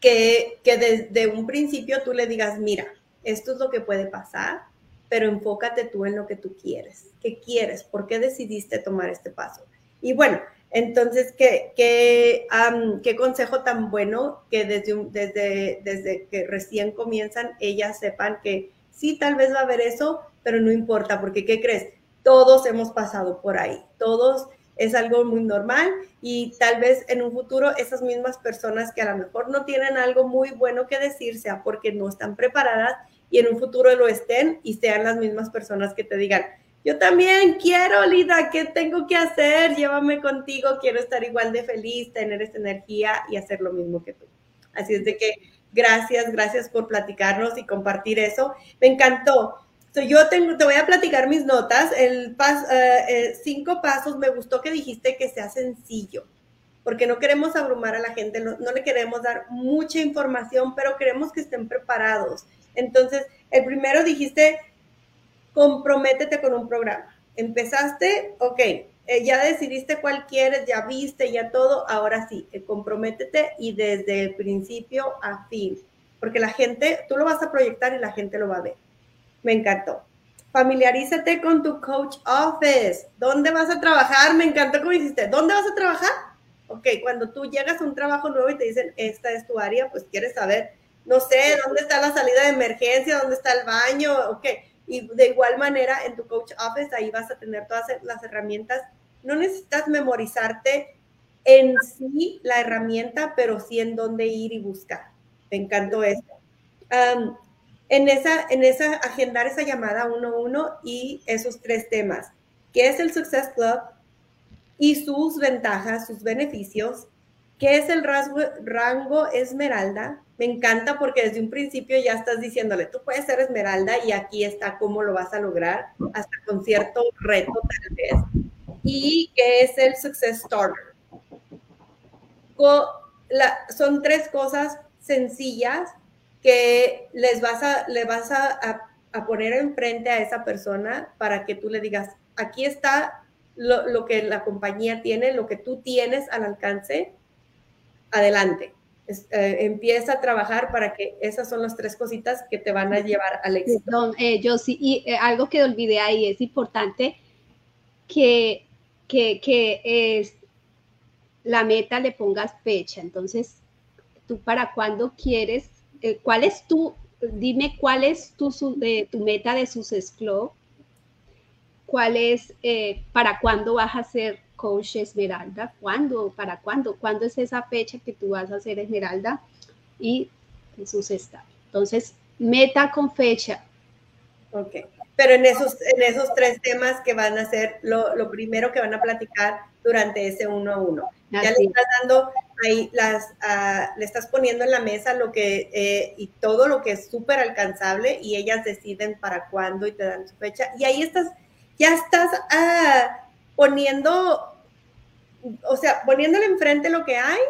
que, que desde un principio tú le digas, mira, esto es lo que puede pasar, pero enfócate tú en lo que tú quieres. ¿Qué quieres? ¿Por qué decidiste tomar este paso? Y bueno, entonces, ¿qué, qué, qué consejo tan bueno que desde, desde, desde que recién comienzan ellas sepan que sí, tal vez va a haber eso, pero no importa, porque ¿qué crees? Todos hemos pasado por ahí, todos es algo muy normal y tal vez en un futuro esas mismas personas que a lo mejor no tienen algo muy bueno que decir, sea porque no están preparadas y en un futuro lo estén y sean las mismas personas que te digan, yo también quiero, Lida, ¿qué tengo que hacer? Llévame contigo, quiero estar igual de feliz, tener esta energía y hacer lo mismo que tú. Así es de que gracias, gracias por platicarnos y compartir eso. Me encantó. yo tengo, te voy a platicar mis notas. El eh, eh, cinco pasos, me gustó que dijiste que sea sencillo, porque no queremos abrumar a la gente, no le queremos dar mucha información, pero queremos que estén preparados. Entonces, el primero dijiste comprométete con un programa. Empezaste, ok, eh, ya decidiste cuál quieres, ya viste, ya todo, ahora sí, eh, comprométete y desde el principio a fin, porque la gente, tú lo vas a proyectar y la gente lo va a ver. Me encantó. Familiarízate con tu coach office. ¿Dónde vas a trabajar? Me encantó cómo dijiste. ¿Dónde vas a trabajar? Ok, cuando tú llegas a un trabajo nuevo y te dicen, esta es tu área, pues quieres saber, no sé, dónde está la salida de emergencia, dónde está el baño, ok y de igual manera, en tu coach office, ahí vas a tener todas las herramientas. No necesitas memorizarte en sí la herramienta, pero sí en dónde ir y buscar. Me encantó eso. en, esa, en esa, agendar esa llamada uno a uno y esos tres temas. ¿Qué es el Success Club? Y sus ventajas, sus beneficios. ¿Qué es el rango Esmeralda? Me encanta porque desde un principio ya estás diciéndole, tú puedes ser Esmeralda y aquí está cómo lo vas a lograr, hasta con cierto reto tal vez. Y qué es el Success Starter. son tres cosas sencillas que les vas a, le vas a, poner enfrente a esa persona para que tú le digas, aquí está lo que la compañía tiene, lo que tú tienes al alcance adelante. Eh, empieza a trabajar para que esas son las tres cositas que te van a llevar al éxito. Eh, yo sí, y eh, algo que olvidé ahí es importante que, que, es la meta le pongas fecha. Entonces, tú para cuándo quieres, cuál es tu, dime cuál es tu, tu meta de Success Club, cuál es, para cuándo vas a hacer coach Esmeralda, ¿cuándo? ¿Para cuándo? ¿Cuándo es esa fecha que tú vas a hacer Esmeralda? Y Jesús está. Entonces, meta con fecha. Ok, pero en esos, en esos tres temas que van a ser lo, lo primero que van a platicar durante ese uno a uno. Ya le estás dando ahí, las, uh, le estás poniendo en la mesa lo que, eh, y todo lo que es súper alcanzable y ellas deciden para cuándo y te dan su fecha. Y ahí estás, ya estás uh, poniendo, o sea, poniéndole enfrente lo que hay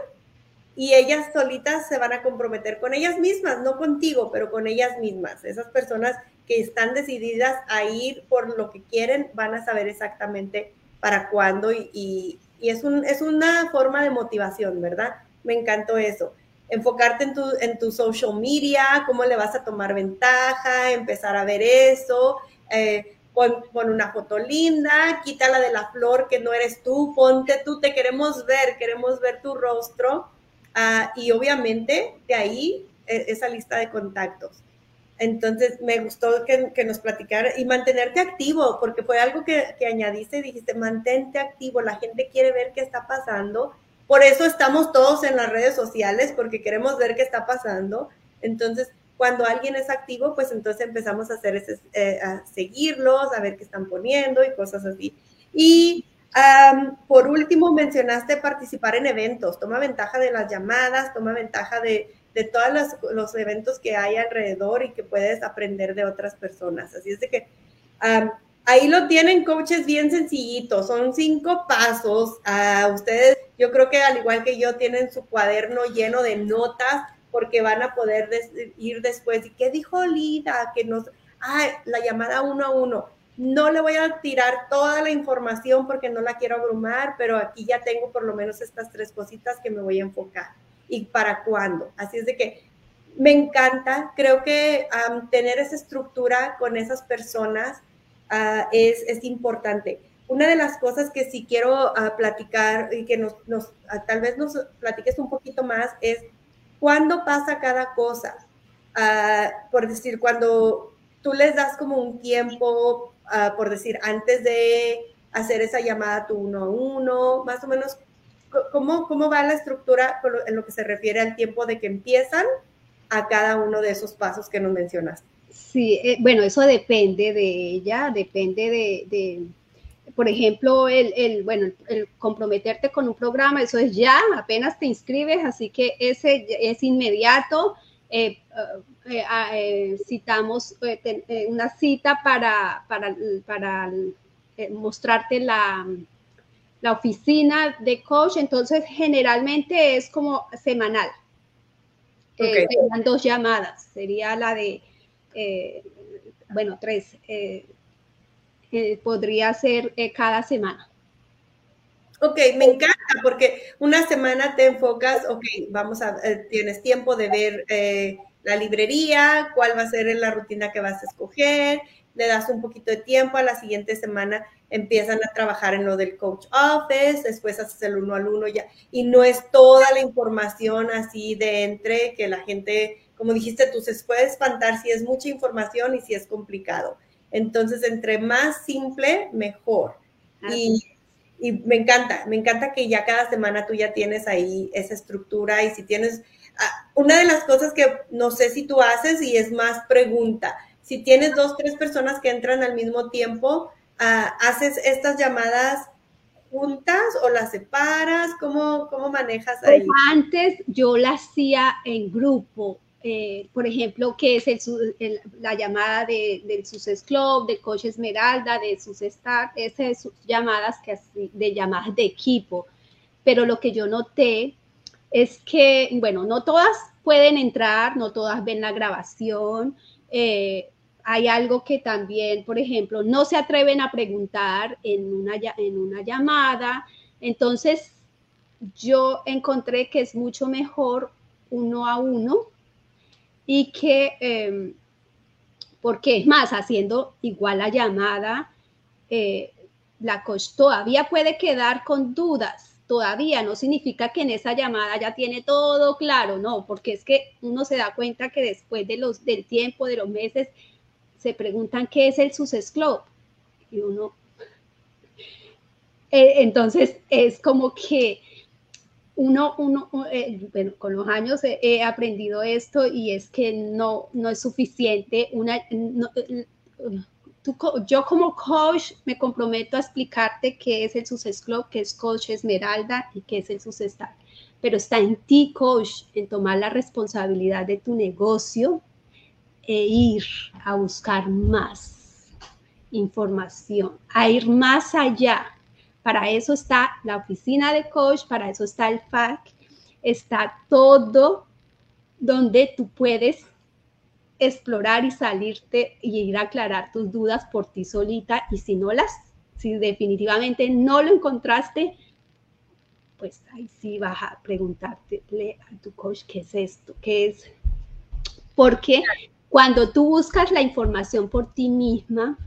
y ellas solitas se van a comprometer con ellas mismas, no contigo, pero con ellas mismas. Esas personas que están decididas a ir por lo que quieren van a saber exactamente para cuándo y, es, un, es una forma de motivación, ¿verdad? Me encantó eso. Enfocarte en tu, en tu social media, cómo le vas a tomar ventaja, empezar a ver eso. Eh, pon, una foto linda, quítala de la flor que no eres tú, ponte tú, te queremos ver, queremos ver tu rostro. Ah, y obviamente de ahí e, esa lista de contactos. Entonces me gustó que, nos platicara y mantenerte activo, porque fue algo que, que añadiste, dijiste, mantente activo, la gente quiere ver qué está pasando. Por eso estamos todos en las redes sociales, porque queremos ver qué está pasando. Entonces, cuando alguien es activo, pues entonces empezamos a hacer ese, eh, a seguirlos, a ver qué están poniendo y cosas así. Y por último, mencionaste participar en eventos. Toma ventaja de las llamadas, toma ventaja de, de todos los, los, eventos que hay alrededor y que puedes aprender de otras personas. Así es de que ahí lo tienen coaches bien sencillitos, son cinco pasos. a ustedes, yo creo que al igual que yo, tienen su cuaderno lleno de notas porque van a poder ir después. ¿Y qué dijo Lida? Que nos, ah, la llamada uno a uno. No le voy a tirar toda la información porque no la quiero abrumar, pero aquí ya tengo por lo menos estas tres cositas que me voy a enfocar. ¿Y para cuándo? Así es de que me encanta, creo que tener esa estructura con esas personas ah, es, es, importante. Una de las cosas que sí quiero uh, platicar y que nos, nos uh, tal vez nos platiques un poquito más es ¿Cuándo pasa cada cosa? Ah, por decir, cuando tú les das como un tiempo, ah, por decir, antes de hacer esa llamada tu uno a uno, más o menos, ¿cómo, ¿cómo va la estructura en lo que se refiere al tiempo de que empiezan a cada uno de esos pasos que nos mencionaste? Sí, eh, bueno, eso depende de ella, depende de por ejemplo, el, bueno, el comprometerte con un programa, eso es ya, apenas te inscribes, así que ese es inmediato. Eh, eh, eh, citamos una cita para, para, para mostrarte la, la oficina de coach, entonces generalmente es como semanal. Okay. dos llamadas, sería la de, bueno, tres, podría ser eh, cada semana. Ok, me encanta porque una semana te enfocas, ok, vamos a, eh, tienes tiempo de ver eh, la librería, cuál va a ser la rutina que vas a escoger, le das un poquito de tiempo, a la siguiente semana empiezan a trabajar en lo del coach office, después haces el uno al uno ya, y no es toda la información así de entre que la gente, como dijiste tú, se puede espantar si es mucha información y si es complicado. Entonces, entre más simple, mejor. Y, me encanta, me encanta que ya cada semana tú ya tienes ahí esa estructura y si tienes, ah, una de las cosas que no sé si tú haces y es más pregunta, si tienes dos, tres personas que entran al mismo tiempo, ah, ¿haces estas llamadas juntas o las separas? ¿Cómo, cómo manejas ahí? Pues antes yo las hacía en grupo, eh, por ejemplo, que es el, la llamada de, del Success Club, del Coach Esmeralda, de sus Star, esas llamadas que de llamadas de equipo. Pero lo que yo noté es que, bueno, no todas pueden entrar, no todas ven la grabación. Eh, hay algo que también, por ejemplo, no se atreven a preguntar en una, en una llamada. Entonces, yo encontré que es mucho mejor uno a uno y que, eh, porque es más, haciendo igual la llamada, eh, la coach todavía puede quedar con dudas, todavía no significa que en esa llamada ya tiene todo claro, no, porque es que uno se da cuenta que después de los, del tiempo, de los meses, se preguntan qué es el Success Club. Y uno, eh, entonces es como que uno, uno eh, bueno, con los años he, aprendido esto y es que no, no es suficiente. Una, eh, yo como coach me comprometo a explicarte qué es el Success Club, qué es Coach Esmeralda y qué es el Success Star. Pero está en ti, coach, en tomar la responsabilidad de tu negocio e ir a buscar más información, a ir más allá para eso está la oficina de coach, para eso está el FAC, está todo donde tú puedes explorar y salirte y ir a aclarar tus dudas por ti solita y si no las si definitivamente no lo encontraste, pues ahí sí vas a preguntarte a tu coach qué es esto, qué es. Porque cuando tú buscas la información por ti misma,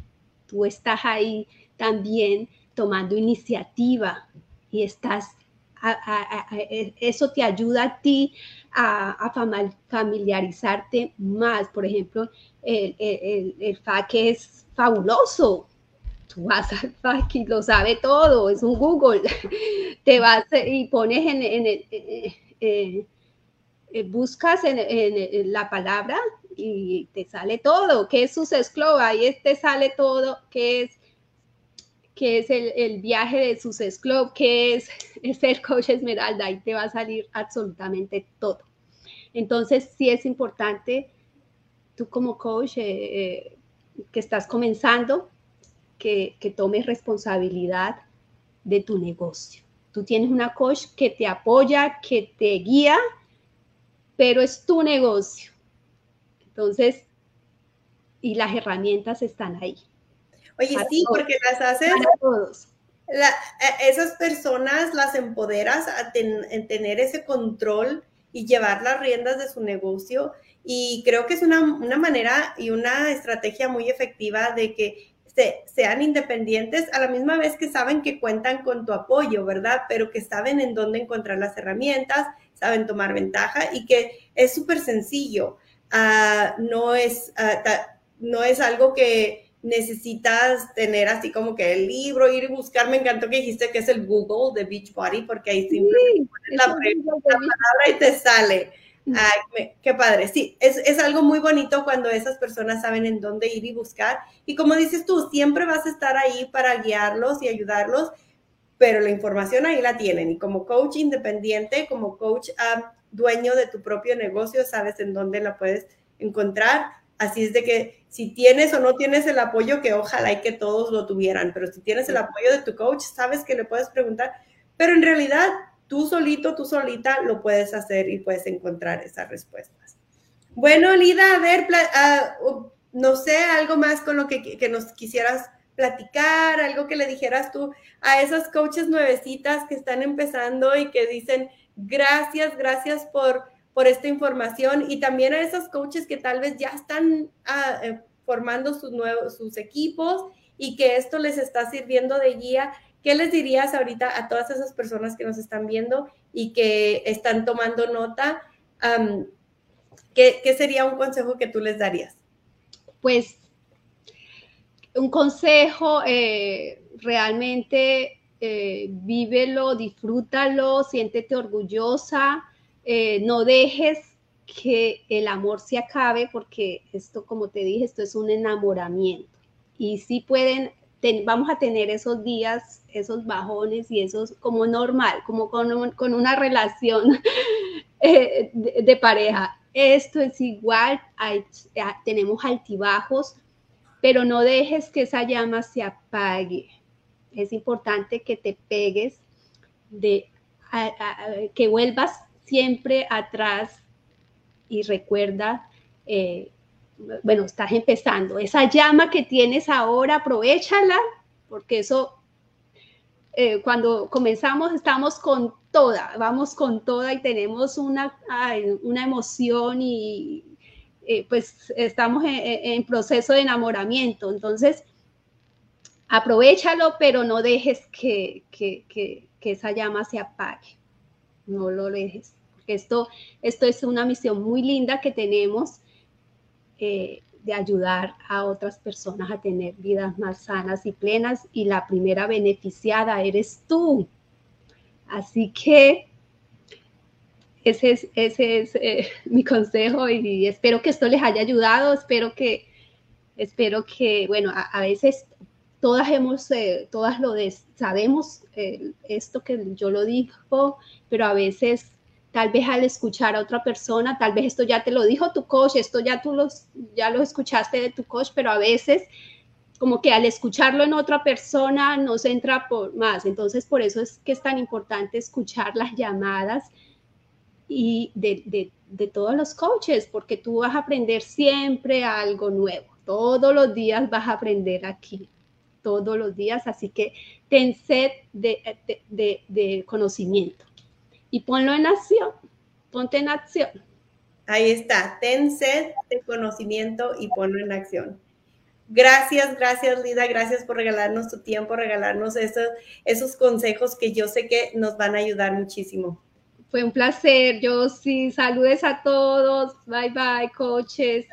tú estás ahí también tomando iniciativa y estás, eso te ayuda a ti a, familiarizarte más. Por ejemplo, el, el, el FAQ es fabuloso, tú vas al FAQ y lo sabe todo, es un Google. Te vas y pones en, en, eh, buscas en, la palabra y te sale todo. ¿Qué es sus esclava? Ahí te sale todo. ¿Qué es, qué es el, viaje de sus esclava? ¿Qué es, el coach Esmeralda? Ahí te va a salir absolutamente todo. Entonces, sí es importante, tú como coach que estás comenzando, que, tomes responsabilidad de tu negocio. Tú tienes una coach que te apoya, que te guía, pero es tu negocio. Entonces, y las herramientas están ahí. Oye, sí, porque las haces. todos. E, esas personas las empoderas a tener ese control y llevar las riendas de su negocio. Y creo que es una, una manera y una estrategia muy efectiva de que sean independientes a la misma vez que saben que cuentan con tu apoyo, ¿verdad? Pero que saben en dónde encontrar las herramientas, saben tomar ventaja y que es súper sencillo. Ah, no, es, ah, no es algo que necesitas tener así como que el libro, ir y buscar. Me encantó que dijiste que es el Google de Beachbody porque ahí siempre la, la palabra y te sale. Ay, qué padre. Sí, es, es, algo muy bonito cuando esas personas saben en dónde ir y buscar. Y como dices tú, siempre vas a estar ahí para guiarlos y ayudarlos, pero la información ahí la tienen. Y como coach independiente, como coach dueño de tu propio negocio, sabes en dónde la puedes encontrar. Así es de que si tienes o no tienes el apoyo, que ojalá y que todos lo tuvieran, pero si tienes el apoyo de tu coach, sabes que le puedes preguntar. Pero en realidad tú solito, tú solita lo puedes hacer y puedes encontrar esas respuestas. Bueno, Lida, a ver, no sé, algo más con lo que, nos quisieras platicar, algo que le dijeras tú a esas coaches nuevecitas que están empezando y que dicen gracias, gracias por, por esta información y también a esos coaches que tal vez ya están ah, eh, formando sus nuevos, sus equipos y que esto les está sirviendo de guía ¿Qué les dirías ahorita a todas esas personas que nos están viendo y que están tomando nota? ¿qué, sería un consejo que tú les darías? Pues un consejo eh, realmente eh, vívelo, disfrútalo, siéntete orgullosa, eh, no dejes que el amor se acabe porque esto, como te dije, esto es un enamoramiento. Y si pueden vamos a tener esos días, esos bajones y esos como normal, como con, con una relación eh, de, pareja. Esto es igual, tenemos altibajos, pero no dejes que esa llama se apague. Es importante que te pegues, de, que vuelvas siempre atrás y recuerda eh, bueno, estás empezando, esa llama que tienes ahora, aprovechala, porque eso, eh, cuando comenzamos estamos con toda, vamos con toda y tenemos una, una emoción y eh, pues estamos en, proceso de enamoramiento. Entonces, aprovechalo, pero no dejes que, que, esa llama se apague. No lo dejes. Porque esto, esto es una misión muy linda que tenemos eh, de ayudar a otras personas a tener vidas más sanas y plenas y la primera beneficiada eres tú. Así que ese es, ese es eh, mi consejo y espero que esto les haya ayudado, espero que, espero que, bueno, a, veces todas hemos, eh, todas lo sabemos esto que yo lo digo, pero a veces tal vez al escuchar a otra persona, tal vez esto ya te lo dijo tu coach, esto ya tú los, ya lo escuchaste de tu coach, pero a veces como que al escucharlo en otra persona nos entra por más. Entonces, por eso es que es tan importante escuchar las llamadas y de, de todos los coaches, porque tú vas a aprender siempre algo nuevo. Todos los días vas a aprender aquí. Todos los días, así que ten sed de, conocimiento y ponlo en acción, ponte en acción. Ahí está, ten sed de conocimiento y ponlo en acción. Gracias, gracias Lida, gracias por regalarnos tu tiempo, regalarnos esos, esos consejos que yo sé que nos van a ayudar muchísimo. Fue un placer, yo sí, saludes a todos, bye bye, coaches.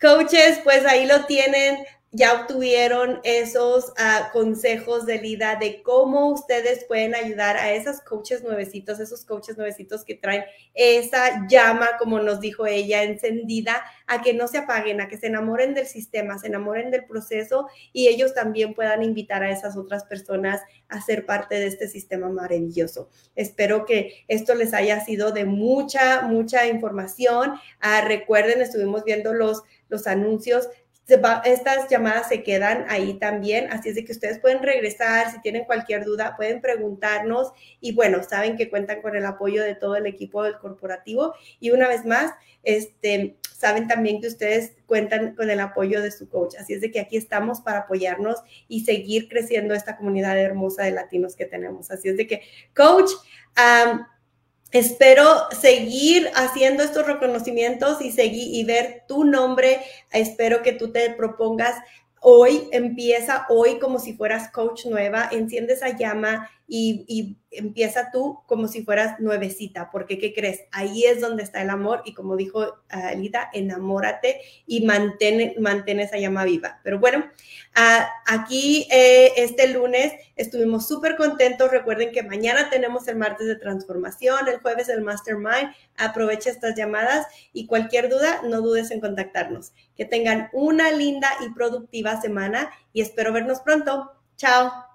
Coaches, pues ahí lo tienen ya obtuvieron esos ah, consejos de Lida de cómo ustedes pueden ayudar a esos coaches nuevecitos, esos coaches nuevecitos que traen esa llama, como nos dijo ella, encendida, a que no se apaguen, a que se enamoren del sistema, se enamoren del proceso y ellos también puedan invitar a esas otras personas a ser parte de este sistema maravilloso. Espero que esto les haya sido de mucha, mucha información. Ah, recuerden, estuvimos viendo los, los anuncios estas llamadas se quedan ahí también, así es de que ustedes pueden regresar, si tienen cualquier duda, pueden preguntarnos. Y bueno, saben que cuentan con el apoyo de todo el equipo del corporativo. Y una vez más, este, saben también que ustedes cuentan con el apoyo de su coach, así es de que aquí estamos para apoyarnos y seguir creciendo esta comunidad hermosa de latinos que tenemos, así es de que coach, Espero seguir haciendo estos reconocimientos y seguir y ver tu nombre. Espero que tú te propongas hoy, empieza hoy como si fueras coach nueva, enciende esa llama y, empieza tú como si fueras nuevecita, porque ¿qué crees? Ahí es donde está el amor y como dijo Alida, enamórate y mantén, mantén esa llama viva. Pero bueno, ah, aquí eh, este lunes estuvimos súper contentos. Recuerden que mañana tenemos el martes de transformación, el jueves el mastermind. Aprovecha estas llamadas y cualquier duda, no dudes en contactarnos. Que tengan una linda y productiva semana y espero vernos pronto. Chao.